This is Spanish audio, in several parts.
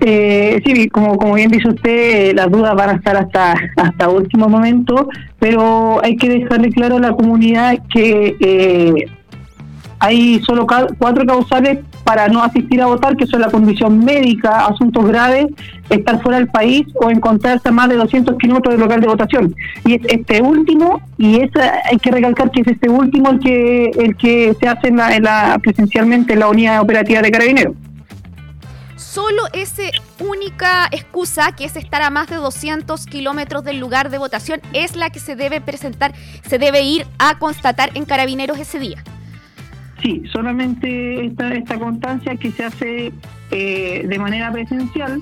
Eh, sí, como, como bien dice usted, las dudas van a estar hasta, hasta último momento, pero hay que dejarle claro a la comunidad que eh, hay solo cuatro causales para no asistir a votar, que son la condición médica, asuntos graves, estar fuera del país o encontrarse a más de 200 kilómetros del local de votación. Y es este último, y es, hay que recalcar que es este último el que el que se hace en la, presencialmente en la unidad operativa de Carabineros solo esa única excusa, que es estar a más de 200 kilómetros del lugar de votación, es la que se debe presentar, se debe ir a constatar en carabineros ese día. Sí, solamente esta, esta constancia que se hace eh, de manera presencial,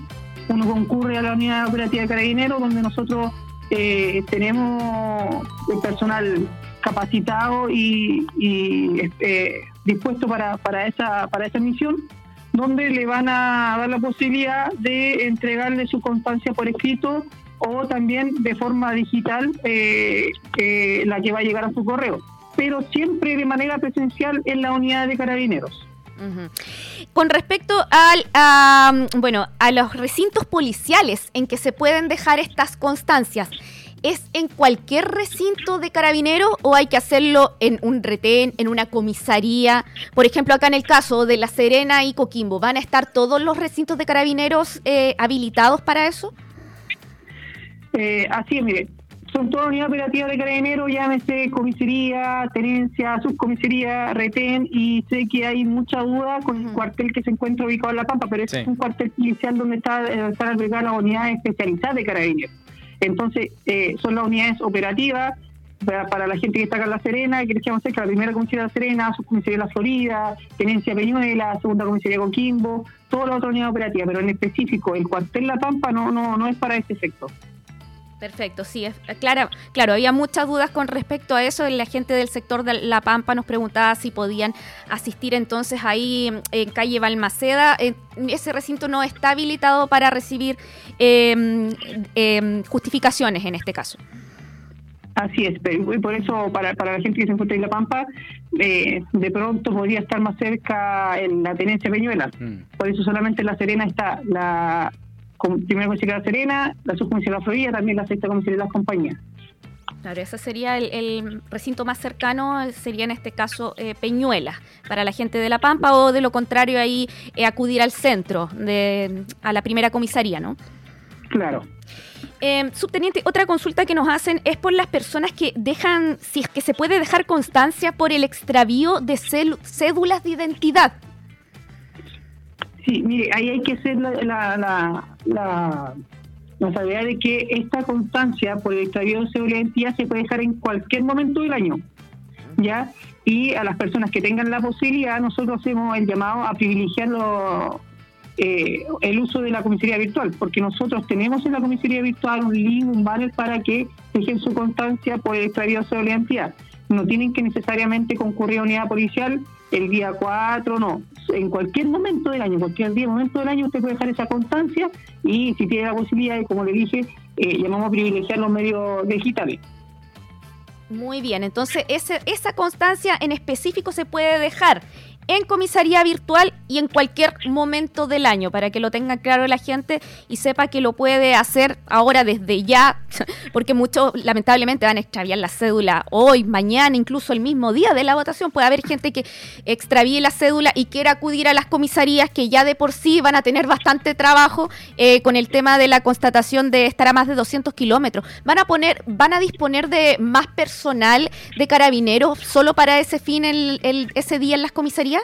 uno concurre a la unidad operativa de carabineros donde nosotros eh, tenemos el personal capacitado y, este, dispuesto para, para, esa, para esa misión, donde le van a dar la posibilidad de entregarle su constancia por escrito o también de forma digital eh, la que va a llegar a su correo pero siempre de manera presencial en la unidad de carabineros. Con respecto al, bueno, a los recintos policiales en que se pueden dejar estas constancias, ¿es en cualquier recinto de carabineros o hay que hacerlo en un retén, en una comisaría? Por ejemplo, acá en el caso de La Serena y Coquimbo, ¿van a estar todos los recintos de carabineros eh, habilitados para eso? Eh, así es, mire, son todas unidades operativas de carabineros, llámese comisaría, tenencia, subcomisaría, retén, y sé que hay mucha duda con el cuartel que se encuentra ubicado en La Pampa, pero es un cuartel policial donde está, eh, están albergadas las unidades especializadas de carabineros. Entonces, eh, son las unidades operativas para, la gente que está acá en La Serena, que decíamos que la primera comisaría de La Serena, subcomisaría de La Florida, tenencia Peñuela, segunda comisaría Coquimbo, todas las otras unidades operativas, pero en específico el cuartel La Pampa no, no, no es para ese efecto. Perfecto, sí, es, claro, claro, había muchas dudas con respecto a eso. La gente del sector de La Pampa nos preguntaba si podían asistir entonces ahí en calle Balmaceda. Ese recinto no está habilitado para recibir em, justificaciones en este caso. Así es, por eso para, para la gente que se encuentra en La Pampa, eh, de pronto podría estar más cerca en la tenencia Peñuela. Mm. Por eso solamente en La Serena está la primera comisaría de La Serena, la subcomisaría de La Florida, también la sexta comisaría de las compañías. Claro, ese sería el, recinto más cercano, sería en este caso eh, Peñuela, para la gente de La Pampa, o de lo contrario ahí eh, acudir al centro, de, a la primera comisaría, ¿no? Claro. Eh, subteniente, otra consulta que nos hacen es por las personas que dejan, si es que se puede dejar constancia por el extravío de cédulas de identidad. Sí, mire, ahí hay que hacer la, la, la, la, de que esta constancia por el extravío de seguridad se puede dejar en cualquier momento del año. ¿Ya? Y a las personas que tengan la posibilidad, nosotros hacemos el llamado a privilegiar eh, el uso de la comisaría virtual, porque nosotros tenemos en la comisaría virtual un link, un banner para que dejen su constancia por el extravío de seguridad no tienen que necesariamente concurrir a unidad policial el día 4, no. En cualquier momento del año, cualquier día, momento del año, usted puede dejar esa constancia y si tiene la posibilidad, como le dije, eh, llamamos a privilegiar los medios digitales. Muy bien, entonces ese, esa constancia en específico se puede dejar en comisaría virtual y en cualquier momento del año, para que lo tenga claro la gente y sepa que lo puede hacer ahora desde ya, porque muchos lamentablemente van a extraviar la cédula hoy, mañana, incluso el mismo día de la votación. Puede haber gente que extravíe la cédula y quiera acudir a las comisarías que ya de por sí van a tener bastante trabajo eh, con el tema de la constatación de estar a más de 200 kilómetros. Van a poner, van a disponer de más personal de carabineros solo para ese fin el, ese día en las comisarías.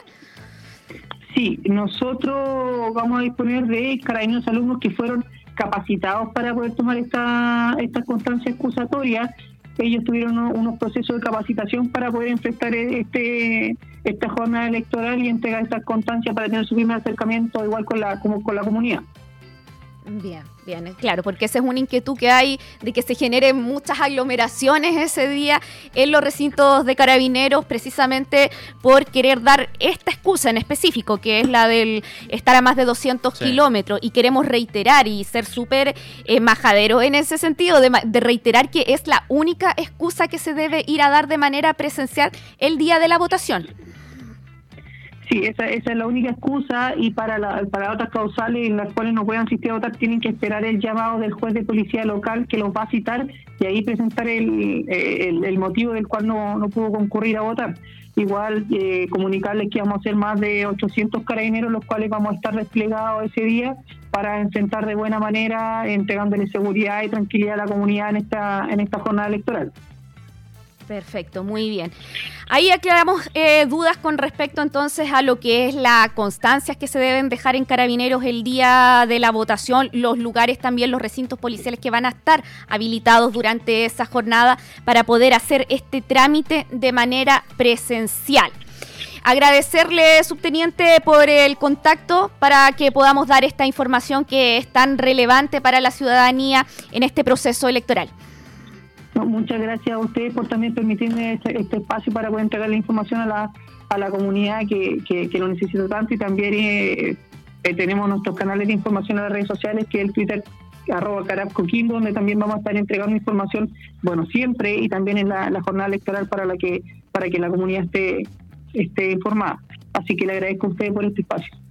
Sí, nosotros vamos a disponer de carabineros alumnos que fueron capacitados para poder tomar esta, esta constancia excusatoria. Ellos tuvieron unos, procesos de capacitación para poder enfrentar este esta jornada electoral y entregar estas constancias para tener su primer acercamiento igual con la, como, con la comunidad. Bien, bien, claro, porque esa es una inquietud que hay de que se generen muchas aglomeraciones ese día en los recintos de carabineros, precisamente por querer dar esta excusa en específico, que es la del estar a más de 200 kilómetros, y queremos reiterar y ser súper eh, majaderos en ese sentido, de, de reiterar que es la única excusa que se debe ir a dar de manera presencial el día de la votación. Sí, esa, esa es la única excusa y para, la, para otras causales en las cuales no puedan asistir a votar tienen que esperar el llamado del juez de policía local que los va a citar y ahí presentar el, el, motivo del cual no, no pudo concurrir a votar. Igual eh, comunicarles que vamos a ser más de 800 carabineros los cuales vamos a estar desplegados ese día para enfrentar de buena manera, entregándole seguridad y tranquilidad a la comunidad en esta, en esta jornada electoral. Perfecto, muy bien. Ahí aclaramos eh, dudas con respecto entonces a lo que es la constancia que se deben dejar en carabineros el día de la votación, los lugares también, los recintos policiales que van a estar habilitados durante esa jornada para poder hacer este trámite de manera presencial. Agradecerle, subteniente, por el contacto para que podamos dar esta información que es tan relevante para la ciudadanía en este proceso electoral muchas gracias a ustedes por también permitirme este, este, espacio para poder entregar la información a la, a la comunidad que, que, lo necesita tanto y también eh, eh, tenemos nuestros canales de información en las redes sociales que es el Twitter arroba donde también vamos a estar entregando información, bueno, siempre y también en la, jornada electoral para la que para que la comunidad esté, esté informada. Así que le agradezco a ustedes por este espacio.